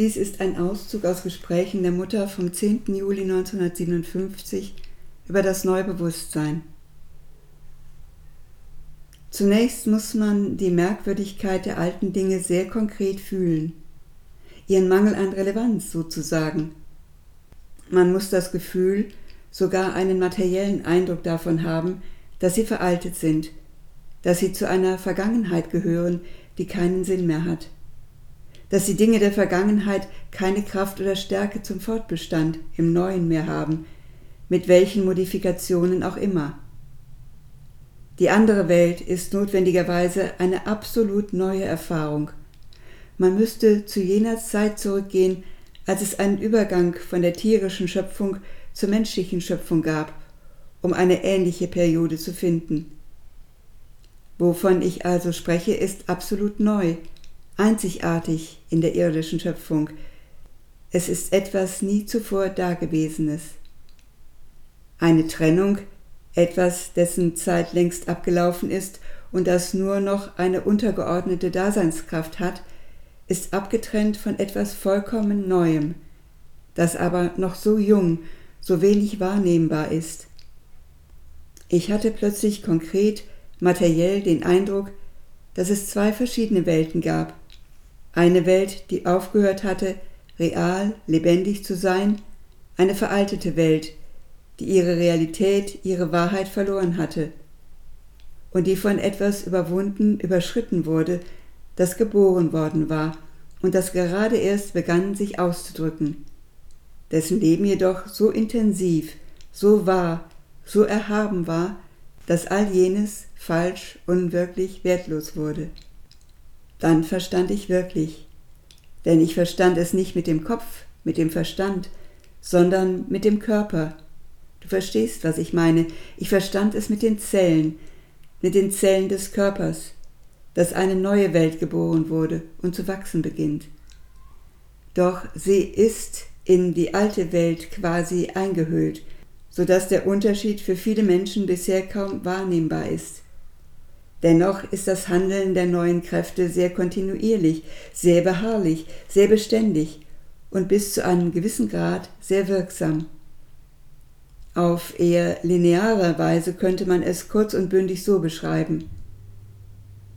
Dies ist ein Auszug aus Gesprächen der Mutter vom 10. Juli 1957 über das Neubewusstsein. Zunächst muss man die Merkwürdigkeit der alten Dinge sehr konkret fühlen, ihren Mangel an Relevanz sozusagen. Man muss das Gefühl, sogar einen materiellen Eindruck davon haben, dass sie veraltet sind, dass sie zu einer Vergangenheit gehören, die keinen Sinn mehr hat, dass die Dinge der Vergangenheit keine Kraft oder Stärke zum Fortbestand im Neuen mehr haben, mit welchen Modifikationen auch immer. Die andere Welt ist notwendigerweise eine absolut neue Erfahrung. Man müsste zu jener Zeit zurückgehen, als es einen Übergang von der tierischen Schöpfung zur menschlichen Schöpfung gab, um eine ähnliche Periode zu finden. Wovon ich also spreche, ist absolut neu, einzigartig in der irdischen Schöpfung. Es ist etwas nie zuvor Dagewesenes. Eine Trennung, etwas, dessen Zeit längst abgelaufen ist und das nur noch eine untergeordnete Daseinskraft hat, ist abgetrennt von etwas vollkommen Neuem, das aber noch so jung, so wenig wahrnehmbar ist. Ich hatte plötzlich konkret materiell den Eindruck, dass es zwei verschiedene Welten gab. Eine Welt, die aufgehört hatte, real, lebendig zu sein, eine veraltete Welt, die ihre Realität, ihre Wahrheit verloren hatte. Und die von etwas überwunden, überschritten wurde, das geboren worden war und das gerade erst begann sich auszudrücken, dessen Leben jedoch so intensiv, so wahr, so erhaben war, dass all jenes falsch, unwirklich, wertlos wurde. Dann verstand ich wirklich, denn ich verstand es nicht mit dem Kopf, mit dem Verstand, sondern mit dem Körper. Du verstehst, was ich meine. Ich verstand es mit den Zellen, mit den Zellen des Körpers, dass eine neue Welt geboren wurde und zu wachsen beginnt. Doch sie ist in die alte Welt quasi eingehüllt, so dass der Unterschied für viele Menschen bisher kaum wahrnehmbar ist. Dennoch ist das Handeln der neuen Kräfte sehr kontinuierlich, sehr beharrlich, sehr beständig und bis zu einem gewissen Grad sehr wirksam. Auf eher linearer Weise könnte man es kurz und bündig so beschreiben.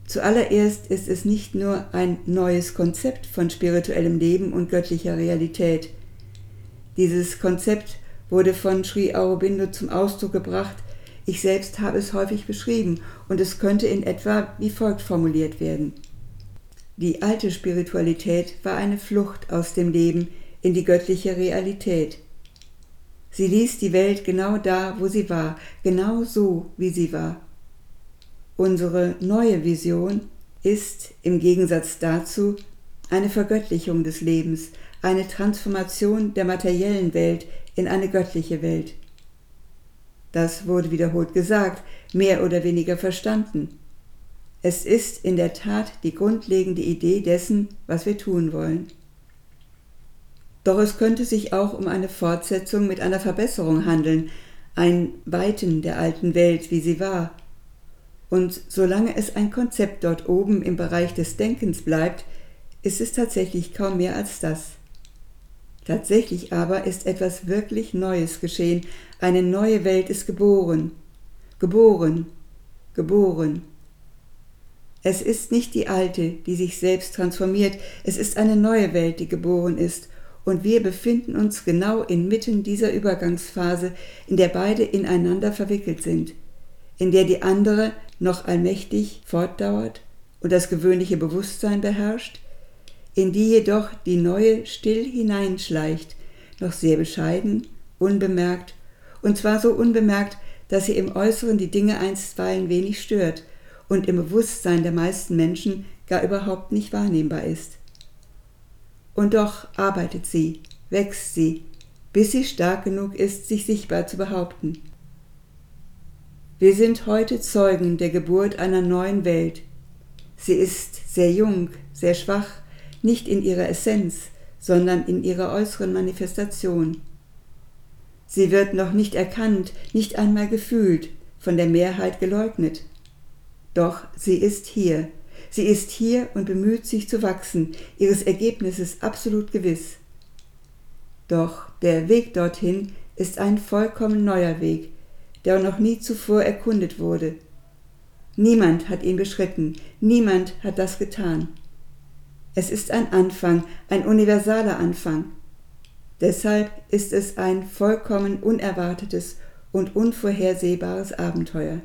Zuallererst ist es nicht nur ein neues Konzept von spirituellem Leben und göttlicher Realität. Dieses Konzept wurde von Sri Aurobindo zum Ausdruck gebracht, ich selbst habe es häufig beschrieben und es könnte in etwa wie folgt formuliert werden. Die alte Spiritualität war eine Flucht aus dem Leben in die göttliche Realität. Sie ließ die Welt genau da, wo sie war, genau so, wie sie war. Unsere neue Vision ist im Gegensatz dazu eine Vergöttlichung des Lebens, eine Transformation der materiellen Welt in eine göttliche Welt. Das wurde wiederholt gesagt, mehr oder weniger verstanden. Es ist in der Tat die grundlegende Idee dessen, was wir tun wollen. Doch es könnte sich auch um eine Fortsetzung mit einer Verbesserung handeln, ein Weiten der alten Welt, wie sie war. Und solange es ein Konzept dort oben im Bereich des Denkens bleibt, ist es tatsächlich kaum mehr als das. Tatsächlich aber ist etwas wirklich Neues geschehen, eine neue Welt ist geboren, geboren, geboren. Es ist nicht die alte, die sich selbst transformiert, es ist eine neue Welt, die geboren ist, und wir befinden uns genau inmitten dieser Übergangsphase, in der beide ineinander verwickelt sind, in der die andere noch allmächtig fortdauert und das gewöhnliche Bewusstsein beherrscht, in die jedoch die neue still hineinschleicht, noch sehr bescheiden, unbemerkt, und zwar so unbemerkt, dass sie im Äußeren die Dinge einstweilen wenig stört und im Bewusstsein der meisten Menschen gar überhaupt nicht wahrnehmbar ist. Und doch arbeitet sie, wächst sie, bis sie stark genug ist, sich sichtbar zu behaupten. Wir sind heute Zeugen der Geburt einer neuen Welt. Sie ist sehr jung, sehr schwach, nicht in ihrer Essenz, sondern in ihrer äußeren Manifestation. Sie wird noch nicht erkannt, nicht einmal gefühlt, von der Mehrheit geleugnet. Doch sie ist hier, Sie ist hier und bemüht sich zu wachsen, ihres Ergebnisses absolut gewiss. Doch der Weg dorthin ist ein vollkommen neuer Weg, der noch nie zuvor erkundet wurde. Niemand hat ihn beschritten, niemand hat das getan. Es ist ein Anfang, ein universaler Anfang. Deshalb ist es ein vollkommen unerwartetes und unvorhersehbares Abenteuer.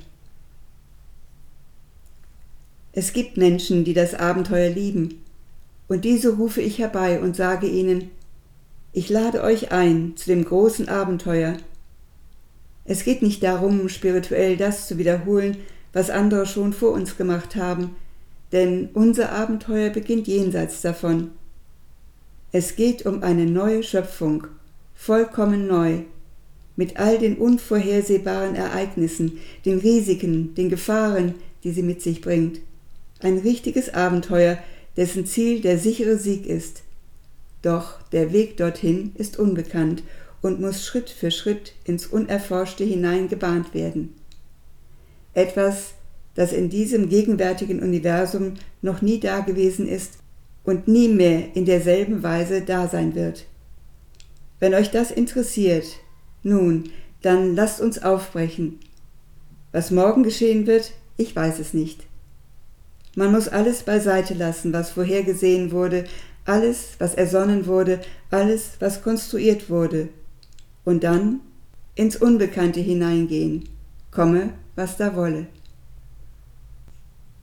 Es gibt Menschen, die das Abenteuer lieben, und diese rufe ich herbei und sage ihnen, ich lade euch ein zu dem großen Abenteuer. Es geht nicht darum, spirituell das zu wiederholen, was andere schon vor uns gemacht haben, denn unser Abenteuer beginnt jenseits davon. Es geht um eine neue Schöpfung, vollkommen neu, mit all den unvorhersehbaren Ereignissen, den Risiken, den Gefahren, die sie mit sich bringt. Ein richtiges Abenteuer, dessen Ziel der sichere Sieg ist. Doch der Weg dorthin ist unbekannt und muss Schritt für Schritt ins Unerforschte hinein gebahnt werden. Etwas, das in diesem gegenwärtigen Universum noch nie dagewesen ist und nie mehr in derselben Weise da sein wird. Wenn euch das interessiert, nun, dann lasst uns aufbrechen. Was morgen geschehen wird, ich weiß es nicht. Man muss alles beiseite lassen, was vorhergesehen wurde, alles, was ersonnen wurde, alles, was konstruiert wurde, und dann ins Unbekannte hineingehen, komme, was da wolle.